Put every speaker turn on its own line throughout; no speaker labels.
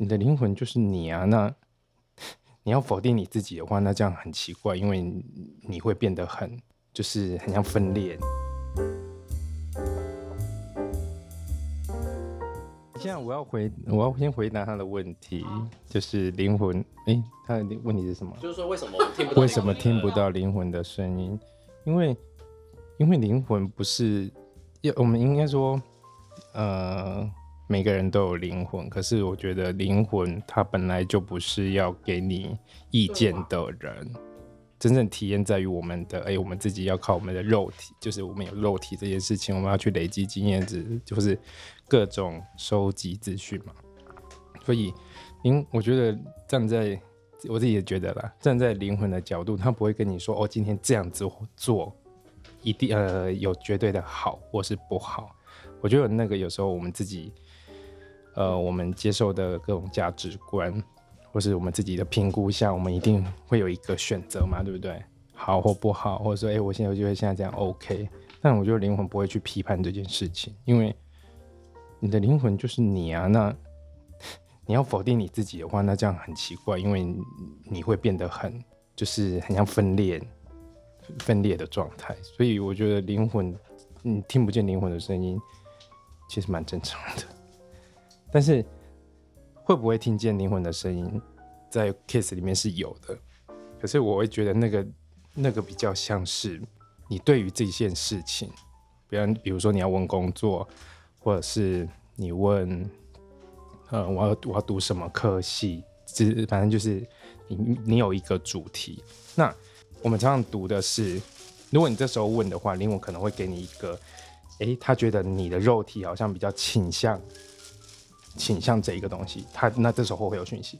你的灵魂就是你啊。那你要否定你自己的话，那这样很奇怪，因为你会变得很，就是很像分裂。现在我要回，我要先回答他的问题，就是灵魂。哎，他的问题是什么？
就是说为什么听不到？
为什么听不到灵魂的声音？因为，因为灵魂不是要，我们应该说，呃，每个人都有灵魂。可是我觉得灵魂它本来就不是要给你意见的人，真正体验在于我们的，哎，我们自己要靠我们的肉体，就是我们有肉体这件事情，我们要去累积经验值，就是各种收集资讯嘛。所以，因我觉得站在。我自己也觉得啦，站在灵魂的角度，他不会跟你说哦，今天这样子做一定呃有绝对的好或是不好。我觉得那个有时候我们自己呃我们接受的各种价值观，或是我们自己的评估下，我们一定会有一个选择嘛，对不对？好或不好，或者说哎，我现在就会现在这样 OK。但我觉得灵魂不会去批判这件事情，因为你的灵魂就是你啊，那。你要否定你自己的话，那这样很奇怪，因为你会变得很，就是很像分裂、分裂的状态。所以我觉得灵魂，你听不见灵魂的声音，其实蛮正常的。但是会不会听见灵魂的声音，在 case 里面是有的。可是我会觉得那个那个比较像是你对于这件事情，比方比如说你要问工作，或者是你问。呃，我要我要读什么科系？只反正就是你你有一个主题。那我们常常读的是，如果你这时候问的话，灵魂可能会给你一个，哎，他觉得你的肉体好像比较倾向倾向这一个东西，他那这时候会有讯息。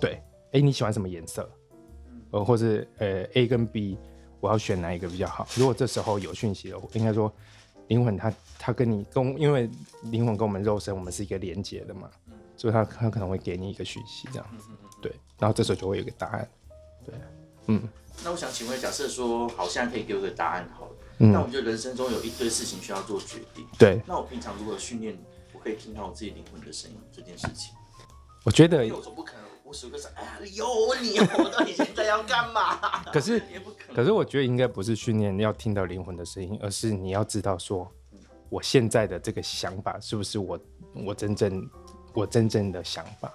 对，哎，你喜欢什么颜色？呃，或是呃 A 跟 B，我要选哪一个比较好？如果这时候有讯息了，应该说。灵魂，他他跟你跟，因为灵魂跟我们肉身，我们是一个连接的嘛，所以他他可能会给你一个讯息，这样子，对，然后这时候就会有一个答案，对，嗯。
那我想请问，假设说，好像可以给我个答案，好了，那我们就人生中有一堆事情需要做决定，
对。
那我平常如何训练，我可以听到我自己灵魂的声音这件事情？
我觉得，
我总不可能。无时无刻哎呀，有你，我到底现在要干嘛？
可是，可是我觉得应该不是训练要听到灵魂的声音，而是你要知道说，我现在的这个想法是不是我我真正我真正的想法？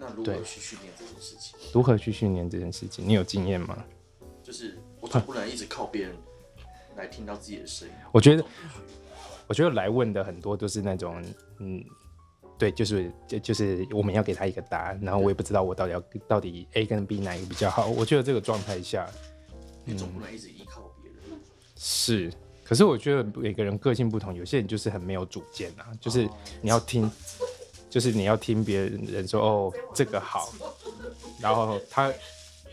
那如何去训练这件事情？
如何去训练这件事情？你有经验吗？
就是我总不能一直靠别人来听到自己的声音。
我觉得，我觉得来问的很多都是那种嗯。对，就是就就是我们要给他一个答案，然后我也不知道我到底要到底 A 跟 B 哪一个比较好。我觉得这个状态下，
你总不能一直依靠别人。
是，可是我觉得每个人个性不同，有些人就是很没有主见啊，就是你要听，就是你要听别人说哦这个好，然后他，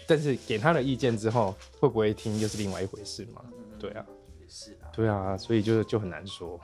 但是给他的意见之后会不会听又是另外一回事嘛？对啊，
也
对啊，所以就就很难说。